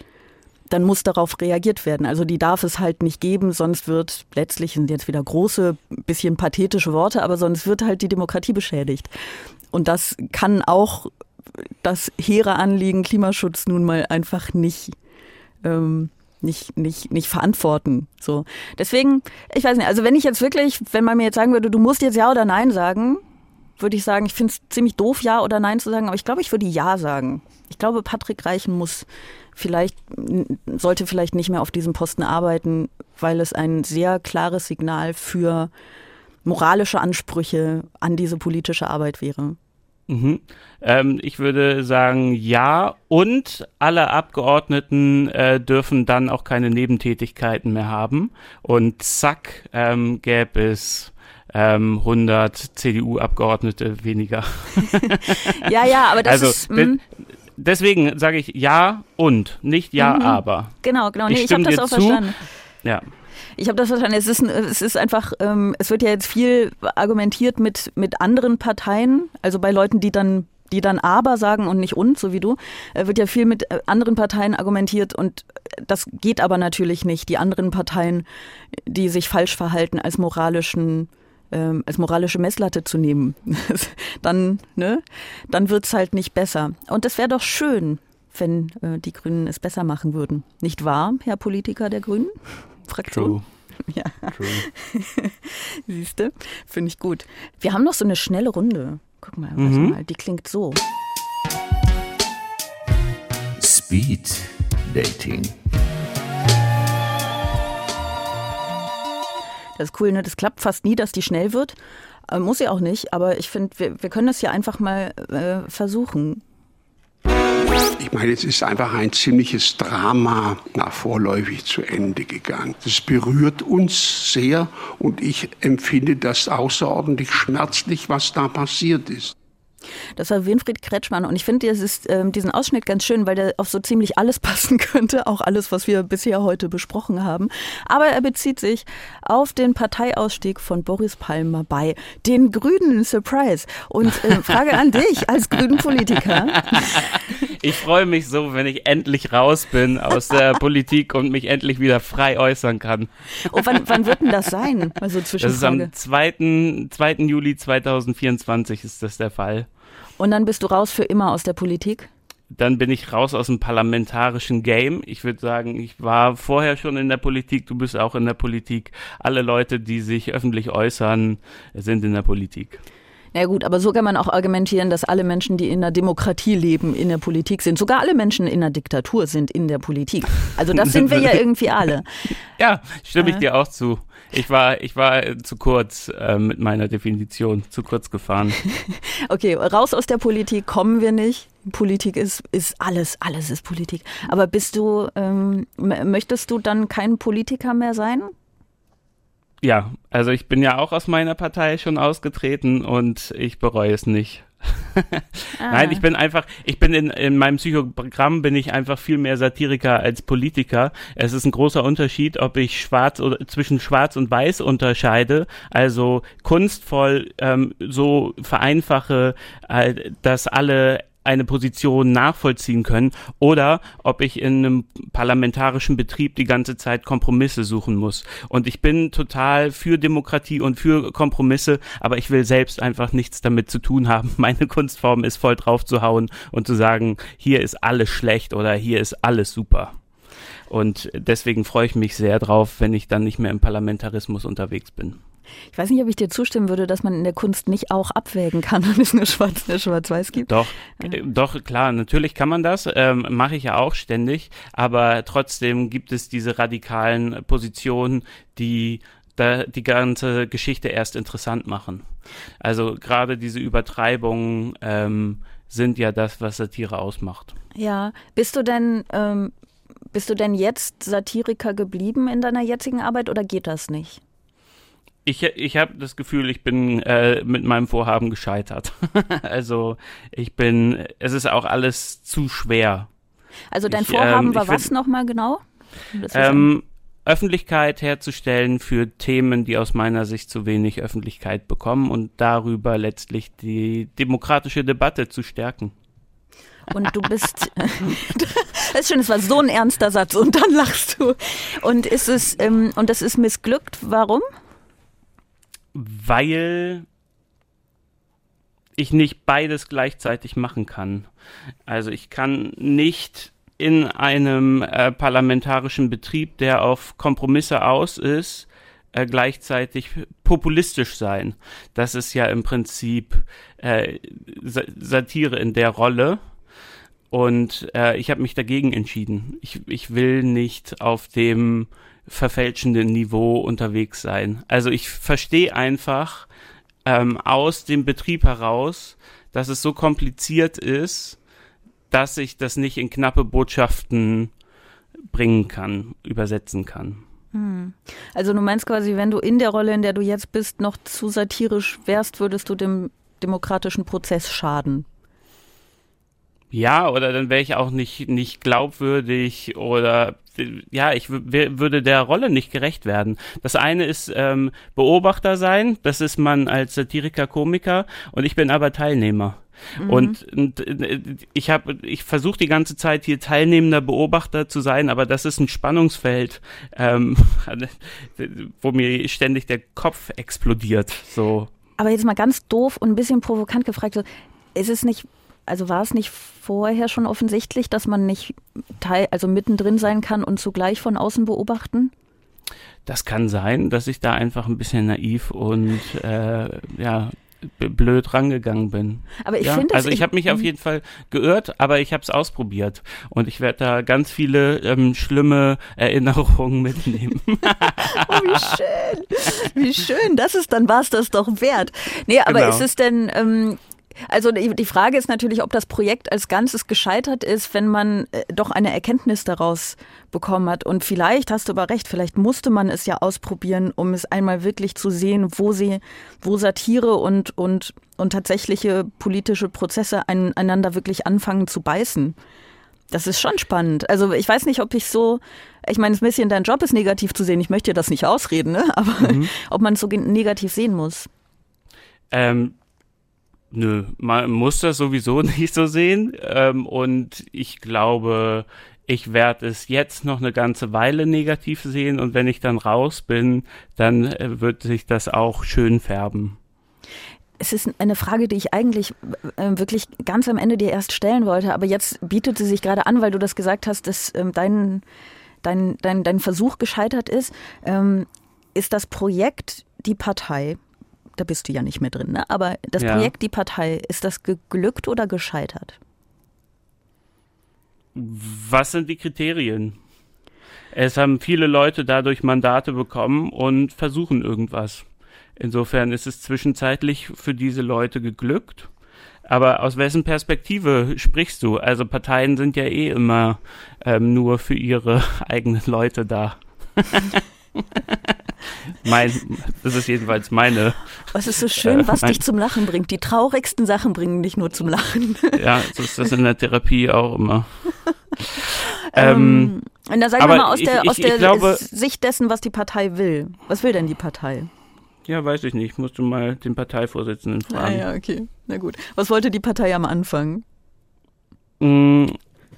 dann muss darauf reagiert werden. Also die darf es halt nicht geben, sonst wird letztlich sind jetzt wieder große, bisschen pathetische Worte, aber sonst wird halt die Demokratie beschädigt. Und das kann auch das hehre Anliegen Klimaschutz nun mal einfach nicht ähm, nicht, nicht, nicht verantworten. So. Deswegen, ich weiß nicht, also wenn ich jetzt wirklich, wenn man mir jetzt sagen würde, du musst jetzt Ja oder Nein sagen, würde ich sagen, ich finde es ziemlich doof, Ja oder Nein zu sagen, aber ich glaube, ich würde Ja sagen. Ich glaube, Patrick Reichen muss vielleicht, sollte vielleicht nicht mehr auf diesem Posten arbeiten, weil es ein sehr klares Signal für moralische Ansprüche an diese politische Arbeit wäre. Mhm. Ähm, ich würde sagen ja und alle Abgeordneten äh, dürfen dann auch keine Nebentätigkeiten mehr haben und zack ähm, gäbe es ähm, 100 CDU-Abgeordnete weniger. ja, ja, aber das also, ist... Mh. Deswegen sage ich ja und, nicht ja, mhm. aber. Genau, genau. Nee, ich, ich habe das auch zu. verstanden. Ja. Ich habe das verstanden. Es ist, es ist einfach, ähm, es wird ja jetzt viel argumentiert mit, mit anderen Parteien, also bei Leuten, die dann die dann aber sagen und nicht und, so wie du, äh, wird ja viel mit äh, anderen Parteien argumentiert und das geht aber natürlich nicht. Die anderen Parteien, die sich falsch verhalten, als moralischen ähm, als moralische Messlatte zu nehmen, dann, ne, dann wird's halt nicht besser. Und es wäre doch schön, wenn äh, die Grünen es besser machen würden. Nicht wahr, Herr Politiker der Grünen? Fraktion. True. Ja. Siehst du? Finde ich gut. Wir haben noch so eine schnelle Runde. Guck mal, mhm. mal, die klingt so. Speed Dating. Das ist cool, ne? Das klappt fast nie, dass die schnell wird. Äh, muss sie auch nicht, aber ich finde, wir, wir können das hier einfach mal äh, versuchen. Ich meine, es ist einfach ein ziemliches Drama nach vorläufig zu Ende gegangen. Das berührt uns sehr und ich empfinde das außerordentlich schmerzlich, was da passiert ist. Das war Winfried Kretschmann. Und ich finde ähm, diesen Ausschnitt ganz schön, weil der auf so ziemlich alles passen könnte. Auch alles, was wir bisher heute besprochen haben. Aber er bezieht sich auf den Parteiausstieg von Boris Palmer bei den Grünen. Surprise. Und äh, Frage an dich als Grünen-Politiker. Ich freue mich so, wenn ich endlich raus bin aus der Politik und mich endlich wieder frei äußern kann. Oh, wann, wann wird denn das sein? Also das ist am 2. 2. Juli 2024 ist das der Fall. Und dann bist du raus für immer aus der Politik? dann bin ich raus aus dem parlamentarischen Game. Ich würde sagen, ich war vorher schon in der Politik, du bist auch in der Politik. Alle Leute, die sich öffentlich äußern, sind in der Politik. Na gut, aber so kann man auch argumentieren, dass alle Menschen, die in der Demokratie leben, in der Politik sind. Sogar alle Menschen in der Diktatur sind in der Politik. Also das sind wir ja irgendwie alle. Ja, stimme ich dir auch zu. Ich war, ich war zu kurz äh, mit meiner Definition, zu kurz gefahren. okay, raus aus der Politik kommen wir nicht. Politik ist, ist alles, alles ist Politik. Aber bist du, ähm, möchtest du dann kein Politiker mehr sein? Ja, also ich bin ja auch aus meiner Partei schon ausgetreten und ich bereue es nicht. Ah. Nein, ich bin einfach, ich bin in, in meinem Psychogramm bin ich einfach viel mehr Satiriker als Politiker. Es ist ein großer Unterschied, ob ich schwarz oder zwischen schwarz und weiß unterscheide, also kunstvoll ähm, so vereinfache, äh, dass alle eine Position nachvollziehen können oder ob ich in einem parlamentarischen Betrieb die ganze Zeit Kompromisse suchen muss. Und ich bin total für Demokratie und für Kompromisse, aber ich will selbst einfach nichts damit zu tun haben. Meine Kunstform ist voll drauf zu hauen und zu sagen, hier ist alles schlecht oder hier ist alles super. Und deswegen freue ich mich sehr drauf, wenn ich dann nicht mehr im Parlamentarismus unterwegs bin. Ich weiß nicht, ob ich dir zustimmen würde, dass man in der Kunst nicht auch abwägen kann, wenn es nur schwarz, nur schwarz-weiß gibt. Doch, äh, doch, klar, natürlich kann man das, ähm, mache ich ja auch ständig, aber trotzdem gibt es diese radikalen Positionen, die da die ganze Geschichte erst interessant machen. Also gerade diese Übertreibungen ähm, sind ja das, was Satire ausmacht. Ja, bist du denn ähm, bist du denn jetzt Satiriker geblieben in deiner jetzigen Arbeit oder geht das nicht? Ich, ich habe das Gefühl, ich bin äh, mit meinem Vorhaben gescheitert. also ich bin, es ist auch alles zu schwer. Also dein ich, Vorhaben ähm, war was nochmal genau? Ähm, Öffentlichkeit herzustellen für Themen, die aus meiner Sicht zu wenig Öffentlichkeit bekommen und darüber letztlich die demokratische Debatte zu stärken. Und du bist, das ist schön, es war so ein ernster Satz und dann lachst du. Und ist es, ähm, und das ist missglückt, warum? Weil ich nicht beides gleichzeitig machen kann. Also ich kann nicht in einem äh, parlamentarischen Betrieb, der auf Kompromisse aus ist, äh, gleichzeitig populistisch sein. Das ist ja im Prinzip äh, Satire in der Rolle. Und äh, ich habe mich dagegen entschieden. Ich, ich will nicht auf dem verfälschenden Niveau unterwegs sein. Also ich verstehe einfach ähm, aus dem Betrieb heraus, dass es so kompliziert ist, dass ich das nicht in knappe Botschaften bringen kann, übersetzen kann. Hm. Also du meinst quasi, wenn du in der Rolle, in der du jetzt bist, noch zu satirisch wärst, würdest du dem demokratischen Prozess schaden? Ja, oder dann wäre ich auch nicht, nicht glaubwürdig oder ja, ich würde der Rolle nicht gerecht werden. Das eine ist ähm, Beobachter sein, das ist man als Satiriker, Komiker und ich bin aber Teilnehmer. Mhm. Und, und, ich habe, ich versuche die ganze Zeit hier teilnehmender Beobachter zu sein, aber das ist ein Spannungsfeld, ähm, wo mir ständig der Kopf explodiert. So. Aber jetzt mal ganz doof und ein bisschen provokant gefragt, so, ist es nicht also war es nicht vorher schon offensichtlich, dass man nicht teil, also mittendrin sein kann und zugleich von außen beobachten? Das kann sein, dass ich da einfach ein bisschen naiv und äh, ja blöd rangegangen bin. Aber ich ja, finde, also ich habe mich auf jeden Fall geirrt, aber ich habe es ausprobiert und ich werde da ganz viele ähm, schlimme Erinnerungen mitnehmen. oh, wie schön, wie schön. Das ist dann war es das doch wert. Nee, aber genau. ist es denn ähm, Also die Frage ist natürlich, ob das Projekt als Ganzes gescheitert ist, wenn man äh, doch eine Erkenntnis daraus bekommen hat. Und vielleicht hast du aber recht, vielleicht musste man es ja ausprobieren, um es einmal wirklich zu sehen, wo sie, wo Satire und, und, und tatsächliche politische Prozesse einander wirklich anfangen zu beißen. Das ist schon spannend. Also ich weiß nicht, ob ich so, ich meine, es ist ein bisschen dein Job ist negativ zu sehen. Ich möchte dir das nicht ausreden, ne? aber mhm. ob man es so negativ sehen muss. Ähm, nö, man muss das sowieso nicht so sehen. Ähm, und ich glaube, ich werde es jetzt noch eine ganze Weile negativ sehen und wenn ich dann raus bin, dann äh, wird sich das auch schön färben. Es ist eine Frage, die ich eigentlich äh, wirklich ganz am Ende dir erst stellen wollte, aber jetzt bietet sie sich gerade an, weil du das gesagt hast, dass ähm, dein, dein, dein, dein Versuch gescheitert ist. Ähm, ist das Projekt die Partei? Da bist du ja nicht mehr drin, ne? aber das ja. Projekt die Partei, ist das geglückt oder gescheitert? Was sind die Kriterien? Es haben viele Leute dadurch Mandate bekommen und versuchen irgendwas. Insofern ist es zwischenzeitlich für diese Leute geglückt. Aber aus wessen Perspektive sprichst du? Also Parteien sind ja eh immer ähm, nur für ihre eigenen Leute da. mein, das ist jedenfalls meine. Was ist so schön, äh, was dich zum Lachen bringt. Die traurigsten Sachen bringen dich nur zum Lachen. ja, so ist das in der Therapie auch immer. ähm, und da sag aber mal aus ich, der, ich, aus der glaube, Sicht dessen, was die Partei will. Was will denn die Partei? Ja, weiß ich nicht. Musst du mal den Parteivorsitzenden ah, fragen. Ah ja, okay. Na gut. Was wollte die Partei am Anfang?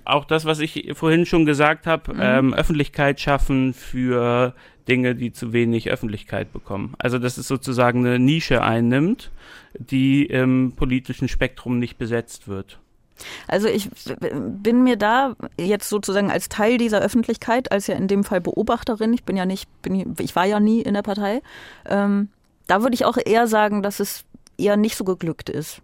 Auch das, was ich vorhin schon gesagt habe, mhm. ähm, Öffentlichkeit schaffen für Dinge, die zu wenig Öffentlichkeit bekommen. Also dass es sozusagen eine Nische einnimmt, die im politischen Spektrum nicht besetzt wird. Also ich bin mir da jetzt sozusagen als Teil dieser Öffentlichkeit, als ja in dem Fall Beobachterin, ich bin ja nicht, bin, ich war ja nie in der Partei, ähm, da würde ich auch eher sagen, dass es eher nicht so geglückt ist.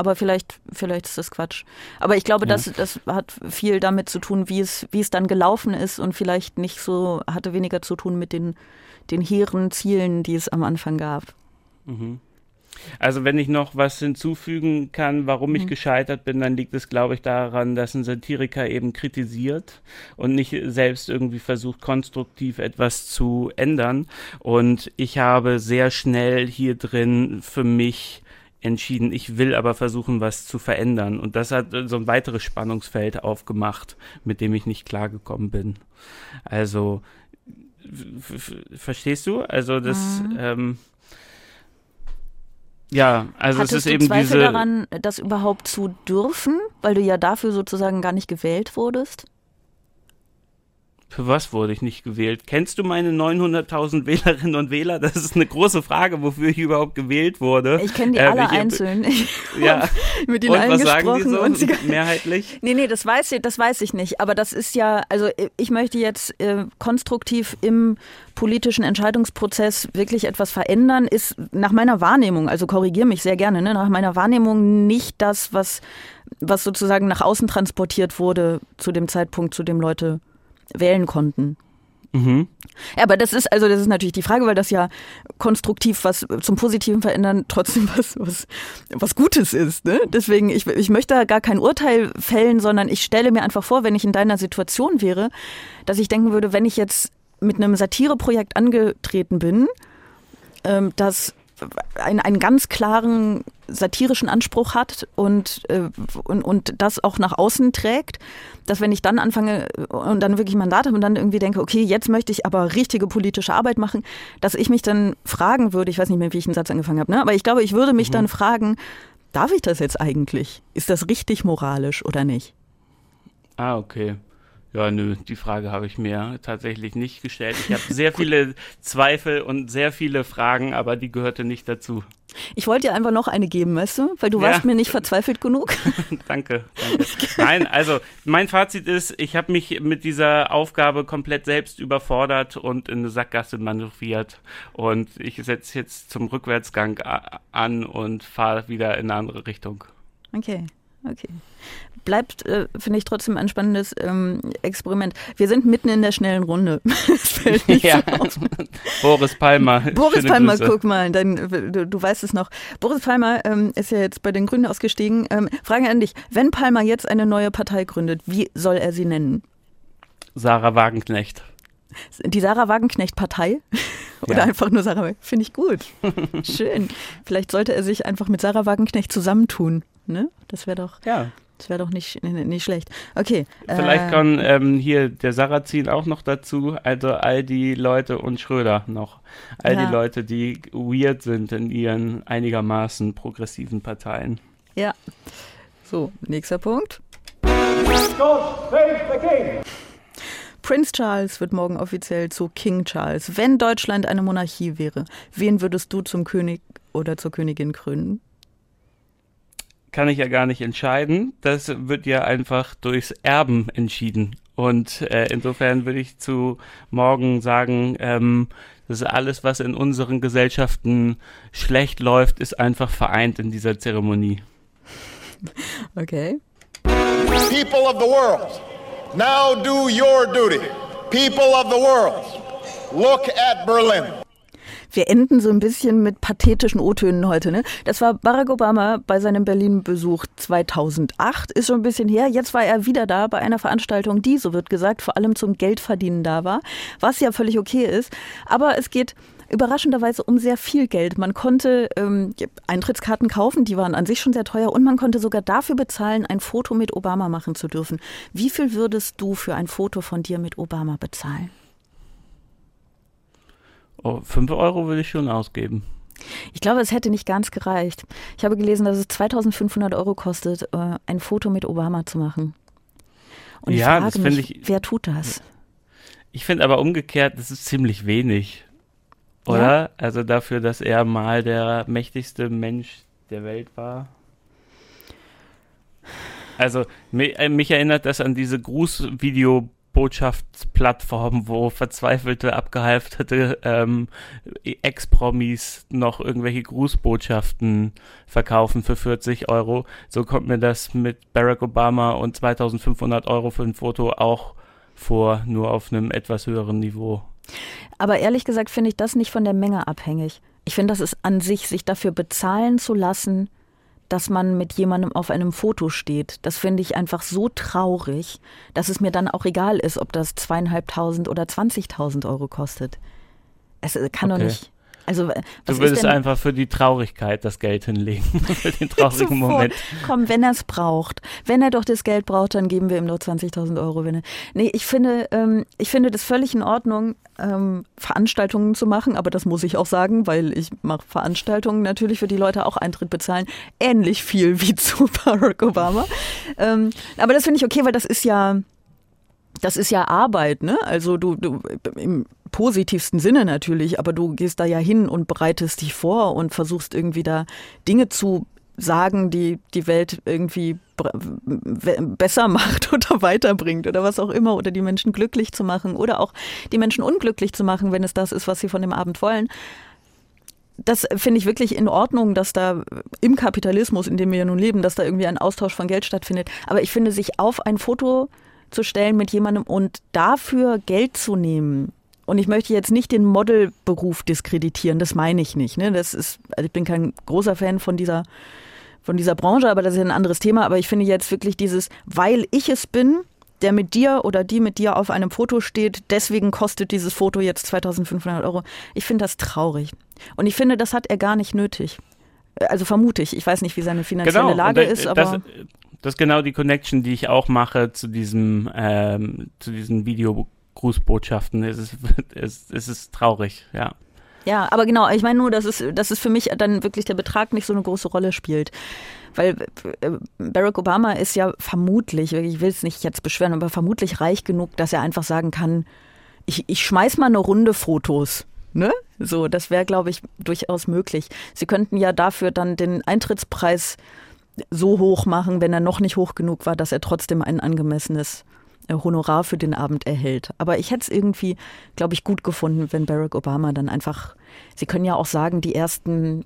Aber vielleicht, vielleicht ist das Quatsch. Aber ich glaube, ja. das, das hat viel damit zu tun, wie es, wie es dann gelaufen ist und vielleicht nicht so, hatte weniger zu tun mit den, den hehren Zielen, die es am Anfang gab. Mhm. Also wenn ich noch was hinzufügen kann, warum ich mhm. gescheitert bin, dann liegt es, glaube ich, daran, dass ein Satiriker eben kritisiert und nicht selbst irgendwie versucht, konstruktiv etwas zu ändern. Und ich habe sehr schnell hier drin für mich entschieden, ich will aber versuchen, was zu verändern. Und das hat so ein weiteres Spannungsfeld aufgemacht, mit dem ich nicht klargekommen bin. Also, verstehst du? Also das, mhm. ähm, ja, also Hattest es ist eben Zweifel diese daran, das überhaupt zu dürfen, weil du ja dafür sozusagen gar nicht gewählt wurdest? Für was wurde ich nicht gewählt? Kennst du meine 900.000 Wählerinnen und Wähler? Das ist eine große Frage, wofür ich überhaupt gewählt wurde. Ich kenne die alle ähm, einzeln. ja. mit ihnen und allen was sagen die so und mehrheitlich? Nee, nee, das weiß ich, das weiß ich nicht. Aber das ist ja, also ich möchte jetzt äh, konstruktiv im politischen Entscheidungsprozess wirklich etwas verändern, ist nach meiner Wahrnehmung, also korrigiere mich sehr gerne, ne, nach meiner Wahrnehmung nicht das, was, was sozusagen nach außen transportiert wurde zu dem Zeitpunkt, zu dem Leute wählen konnten. Mhm. Ja, aber das ist also das ist natürlich die Frage, weil das ja konstruktiv was zum Positiven verändern trotzdem was was, was Gutes ist. Ne? Deswegen ich, ich möchte da gar kein Urteil fällen, sondern ich stelle mir einfach vor, wenn ich in deiner Situation wäre, dass ich denken würde, wenn ich jetzt mit einem Satireprojekt angetreten bin, ähm, das einen, einen ganz klaren satirischen Anspruch hat und, äh, und, und das auch nach außen trägt, dass wenn ich dann anfange und dann wirklich Mandat habe und dann irgendwie denke, okay, jetzt möchte ich aber richtige politische Arbeit machen, dass ich mich dann fragen würde, ich weiß nicht mehr, wie ich einen Satz angefangen habe, ne? aber ich glaube, ich würde mich mhm. dann fragen, darf ich das jetzt eigentlich? Ist das richtig moralisch oder nicht? Ah, okay. Ja, nö, die Frage habe ich mir tatsächlich nicht gestellt. Ich habe sehr viele Zweifel und sehr viele Fragen, aber die gehörte nicht dazu. Ich wollte dir einfach noch eine geben, weißt du? Weil du ja. warst mir nicht verzweifelt genug. danke, danke. Nein, also mein Fazit ist, ich habe mich mit dieser Aufgabe komplett selbst überfordert und in eine Sackgasse manövriert. Und ich setze jetzt zum Rückwärtsgang an und fahre wieder in eine andere Richtung. Okay. Okay. Bleibt, äh, finde ich, trotzdem ein spannendes ähm, Experiment. Wir sind mitten in der schnellen Runde. ja. so. Boris Palmer. Boris Palmer, Grüße. guck mal, dein, du, du weißt es noch. Boris Palmer ähm, ist ja jetzt bei den Grünen ausgestiegen. Ähm, Frage an dich, wenn Palmer jetzt eine neue Partei gründet, wie soll er sie nennen? Sarah Wagenknecht. Die Sarah Wagenknecht-Partei? Oder Ja. einfach nur Sarah Wagenknecht? Finde ich gut. Schön. Vielleicht sollte er sich einfach mit Sarah Wagenknecht zusammentun. Ne? Das wäre doch, Ja. das wäre doch nicht, nicht schlecht. Okay. Vielleicht äh, kann ähm, hier der Sarrazin auch noch dazu, also all die Leute und Schröder noch. All Ja. die Leute, die weird sind in ihren einigermaßen progressiven Parteien. Ja. So, nächster Punkt. Prince Charles wird morgen offiziell zu King Charles. Wenn Deutschland eine Monarchie wäre, wen würdest du zum König oder zur Königin krönen? Kann ich ja gar nicht entscheiden. Das wird ja einfach durchs Erben entschieden. Und äh, insofern würde ich zu morgen sagen, ähm, das ist alles, was in unseren Gesellschaften schlecht läuft, ist einfach vereint in dieser Zeremonie. Okay. People of the world, now do your duty. People of the world, look at Berlin. Wir enden so ein bisschen mit pathetischen O-Tönen heute. Ne? Das war Barack Obama bei seinem Berlin-Besuch 2008. Ist schon ein bisschen her. Jetzt war er wieder da bei einer Veranstaltung, die, so wird gesagt, vor allem zum Geldverdienen da war. Was ja völlig okay ist. Aber es geht überraschenderweise um sehr viel Geld. Man konnte ähm, Eintrittskarten kaufen, die waren an sich schon sehr teuer und man konnte sogar dafür bezahlen, ein Foto mit Obama machen zu dürfen. Wie viel würdest du für ein Foto von dir mit Obama bezahlen? Oh, 5 Euro würde ich schon ausgeben. Ich glaube, es hätte nicht ganz gereicht. Ich habe gelesen, dass es 2500 Euro kostet, äh, ein Foto mit Obama zu machen. Und ich Ja, frage mich, ich- wer tut das? Ich finde aber umgekehrt, das ist ziemlich wenig. Oder? Also dafür, dass er mal der mächtigste Mensch der Welt war. Also mi- äh, mich erinnert das an diese Grußvideo-Botschaftsplattform, wo verzweifelte, abgehalfterte ähm, Ex-Promis noch irgendwelche Grußbotschaften verkaufen für 40 Euro. So kommt mir das mit Barack Obama und 2500 Euro für ein Foto auch vor, nur auf einem etwas höheren Niveau. Aber ehrlich gesagt finde ich das nicht von der Menge abhängig. Ich finde, das ist an sich, sich dafür bezahlen zu lassen, dass man mit jemandem auf einem Foto steht. Das finde ich einfach so traurig, dass es mir dann auch egal ist, ob das zweieinhalbtausend oder 20.000 Euro kostet. Es äh, kann doch Okay. nicht. Also, äh, Du würdest einfach für die Traurigkeit das Geld hinlegen, für den traurigen. Moment. Komm, wenn er es braucht. Wenn er doch das Geld braucht, dann geben wir ihm nur 20.000 Euro. Wenn er, nee, ich finde, ähm, ich finde das völlig in Ordnung, ähm, Veranstaltungen zu machen, aber das muss ich auch sagen, weil ich mache Veranstaltungen natürlich für die Leute auch Eintritt bezahlen. Ähnlich viel wie zu Barack Obama. ähm, aber das finde ich okay, weil das ist ja, das ist ja Arbeit, ne? Also du, du im positivsten Sinne natürlich, aber du gehst da ja hin und bereitest dich vor und versuchst irgendwie da Dinge zu sagen, die die Welt irgendwie besser macht oder weiterbringt oder was auch immer oder die Menschen glücklich zu machen oder auch die Menschen unglücklich zu machen, wenn es das ist, was sie von dem Abend wollen. Das finde ich wirklich in Ordnung, dass da im Kapitalismus, in dem wir ja nun leben, dass da irgendwie ein Austausch von Geld stattfindet. Aber ich finde, sich auf ein Foto zu stellen mit jemandem und dafür Geld zu nehmen. Und ich möchte jetzt nicht den Modelberuf diskreditieren, das meine ich nicht. Ne? Das ist, also ich bin kein großer Fan von dieser, von dieser Branche, aber das ist ein anderes Thema. Aber ich finde jetzt wirklich dieses, weil ich es bin, der mit dir oder die mit dir auf einem Foto steht, deswegen kostet dieses Foto jetzt 2500 Euro. Ich finde das traurig. Und ich finde, das hat er gar nicht nötig. Also vermute ich. Ich weiß nicht, wie seine finanzielle Genau, Lage das, ist, aber. Das, das ist genau die Connection, die ich auch mache zu diesem, ähm, zu diesen Videogrußbotschaften. Es ist, es, es ist traurig, ja. Ja, aber genau, ich meine nur, dass es, dass es für mich dann wirklich der Betrag nicht so eine große Rolle spielt. Weil äh, Barack Obama ist ja vermutlich, ich will es nicht jetzt beschweren, aber vermutlich reich genug, dass er einfach sagen kann, ich, ich schmeiß mal eine Runde Fotos. Ne? So, das wäre, glaube ich, durchaus möglich. Sie könnten ja dafür dann den Eintrittspreis so hoch machen, wenn er noch nicht hoch genug war, dass er trotzdem ein angemessenes Honorar für den Abend erhält. Aber ich hätte es irgendwie, glaube ich, gut gefunden, wenn Barack Obama dann einfach, Sie können ja auch sagen, die ersten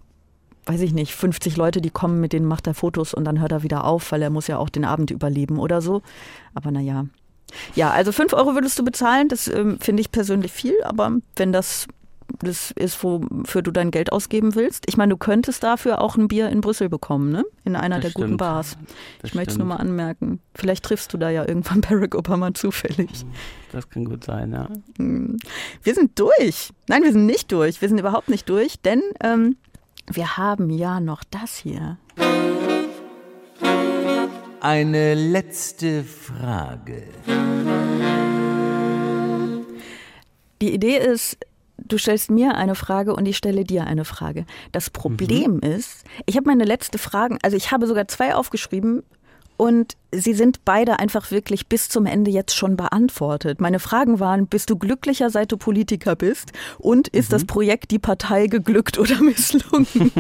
weiß ich nicht, 50 Leute, die kommen, mit denen macht er Fotos und dann hört er wieder auf, weil er muss ja auch den Abend überleben oder so. Aber naja. Ja, also 5 Euro würdest du bezahlen, das ähm, finde ich persönlich viel, aber wenn das das ist, wofür du dein Geld ausgeben willst. Ich meine, du könntest dafür auch ein Bier in Brüssel bekommen, ne? In einer Das der guten stimmt. Bars. Das ich möchte es nur mal anmerken. Vielleicht triffst du da ja irgendwann Barack Obama zufällig. Das kann gut sein, ja. Hm. Wir sind durch. Nein, wir sind nicht durch. Wir sind überhaupt nicht durch, denn ähm, wir haben ja noch das hier. Eine letzte Frage. Die Idee ist, du stellst mir eine Frage und ich stelle dir eine Frage. Das Problem ist, ich habe meine letzte Fragen, also ich habe sogar zwei aufgeschrieben und sie sind beide einfach wirklich bis zum Ende jetzt schon beantwortet. Meine Fragen waren, bist du glücklicher, seit du Politiker bist? Und ist das Projekt die Partei geglückt oder misslungen?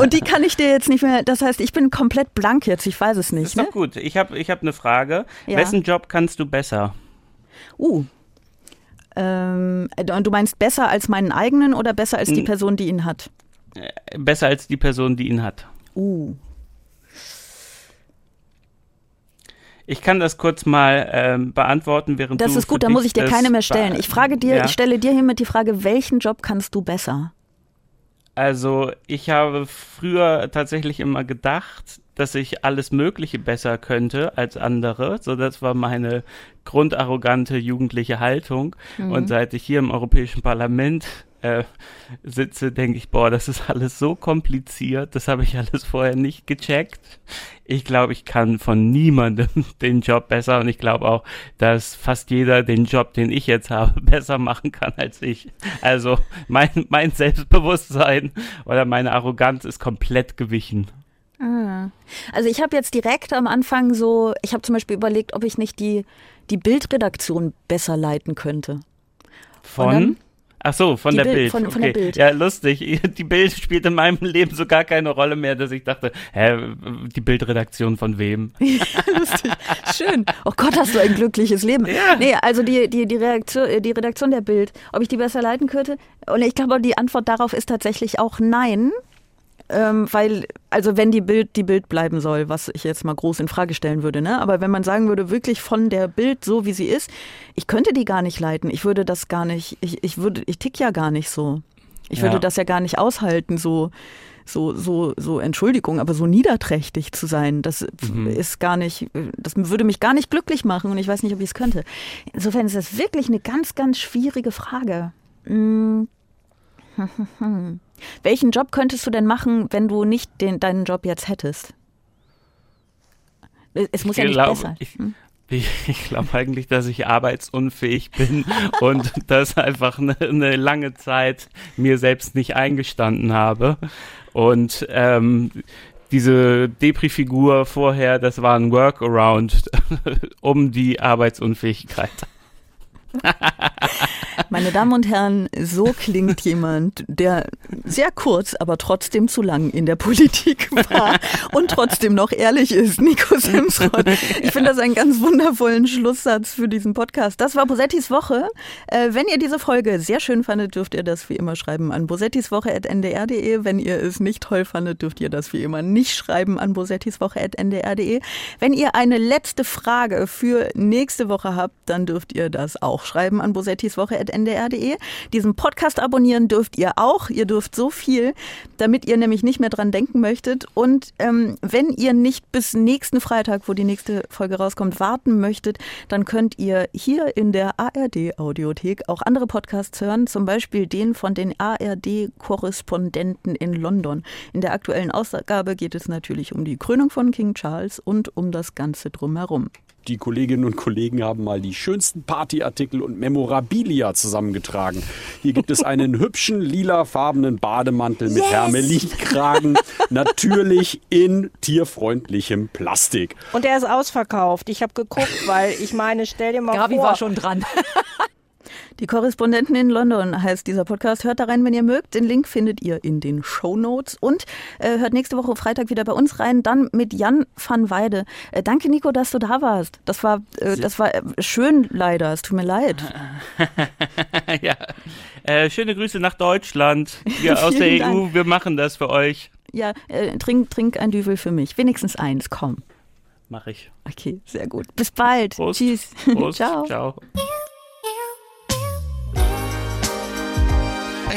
und die kann ich dir jetzt nicht mehr, das heißt, ich bin komplett blank jetzt, ich weiß es Das nicht. ist Ne? doch gut. Ich habe ich hab eine Frage. Ja. Wessen Job kannst du besser? Uh. Ähm, du meinst besser als meinen eigenen oder besser als die Person, die ihn hat? Besser als die Person, die ihn hat. Uh. Ich kann das kurz mal ähm, beantworten, während Das du ist für gut, da muss ich dir das keine mehr stellen. Ich frage dir, Ja. ich stelle dir hiermit die Frage, welchen Job kannst du besser? Also ich habe früher tatsächlich immer gedacht, dass ich alles Mögliche besser könnte als andere. So, das war meine grundarrogante jugendliche Haltung. Mhm. Und seit ich hier im Europäischen Parlament äh, sitze, denke ich, boah, das ist alles so kompliziert. Das habe ich alles vorher nicht gecheckt. Ich glaube, ich kann von niemandem den Job besser und ich glaube auch, dass fast jeder den Job, den ich jetzt habe, besser machen kann als ich. Also mein, mein Selbstbewusstsein oder meine Arroganz ist komplett gewichen. Ah. Also ich habe jetzt direkt am Anfang so, ich habe zum Beispiel überlegt, ob ich nicht die, die Bildredaktion besser leiten könnte. Von? dann? Ach so, von der Bild- Bild. von- von der okay. Bild. Ja, lustig. Die Bild spielt in meinem Leben so gar keine Rolle mehr, dass ich dachte, hä, die Bildredaktion von wem? Lustig. Schön. Oh Gott, hast du ein glückliches Leben. Ja. Nee, also die, die, die, Reaktion, äh, die Redaktion der Bild, ob ich die besser leiten könnte? Und ich glaube, die Antwort darauf ist tatsächlich auch nein. Ähm, weil, also wenn die Bild die Bild bleiben soll, was ich jetzt mal groß in Frage stellen würde, ne? Aber wenn man sagen würde, wirklich von der Bild so wie sie ist, ich könnte die gar nicht leiten. Ich würde das gar nicht, ich, ich würde, ich tick ja gar nicht so. Ich würde Ja. das ja gar nicht aushalten, so, so, so, so, Entschuldigung, aber so niederträchtig zu sein, das ist gar nicht, das würde mich gar nicht glücklich machen und ich weiß nicht, ob ich es könnte. Insofern ist das wirklich eine ganz, ganz schwierige Frage. Mm. Welchen Job könntest du denn machen, wenn du nicht den, deinen Job jetzt hättest? Es muss ja nicht glaube, besser. ich- Hm? Ich, ich glaube eigentlich, dass ich arbeitsunfähig bin und das einfach eine, eine lange Zeit mir selbst nicht eingestanden habe. Und ähm, diese Depri-Figur vorher, das war ein Workaround um die Arbeitsunfähigkeit. Meine Damen und Herren, so klingt jemand, der sehr kurz, aber trotzdem zu lang in der Politik war und trotzdem noch ehrlich ist. Nico Simsrod. Ich finde das einen ganz wundervollen Schlusssatz für diesen Podcast. Das war Bosettis Woche. Äh, wenn ihr diese Folge sehr schön fandet, dürft ihr das wie immer schreiben an bosettiswoche.ndr.de. Wenn ihr es nicht toll fandet, dürft ihr das wie immer nicht schreiben an bosettiswoche.ndr.de. Wenn ihr eine letzte Frage für nächste Woche habt, dann dürft ihr das auch schreiben an bosettiswoche.ndr.de. Diesen Podcast abonnieren dürft ihr auch. Ihr dürft so viel, damit ihr nämlich nicht mehr dran denken möchtet. Und ähm, wenn ihr nicht bis nächsten Freitag, wo die nächste Folge rauskommt, warten möchtet, dann könnt ihr hier in der ARD-Audiothek auch andere Podcasts hören, zum Beispiel den von den ARD-Korrespondenten in London. In der aktuellen Ausgabe geht es natürlich um die Krönung von King Charles und um das Ganze drumherum. Die Kolleginnen und Kollegen haben mal die schönsten Partyartikel und Memorabilia zusammengetragen. Hier gibt es einen hübschen lilafarbenen Bademantel mit Hermelinkragen, natürlich in tierfreundlichem Plastik. Und der ist ausverkauft. Ich habe geguckt, weil ich meine, stell dir mal Gabi vor. war schon dran. Die Korrespondenten in London heißt dieser Podcast. Hört da rein, wenn ihr mögt. Den Link findet ihr in den Show Notes und äh, hört nächste Woche Freitag wieder bei uns rein. Dann mit Jan van Weide. Äh, danke, Nico, dass du da warst. Das war, äh, das war äh, schön leider. Es tut mir leid. ja. Äh, schöne Grüße nach Deutschland. Wir aus der EU, Dank. wir machen das für euch. Ja, äh, trink, trink ein Düvel für mich. Wenigstens eins, komm. Mach ich. Okay, sehr gut. Bis bald. Prost. Tschüss. Prost. Ciao. Ciao.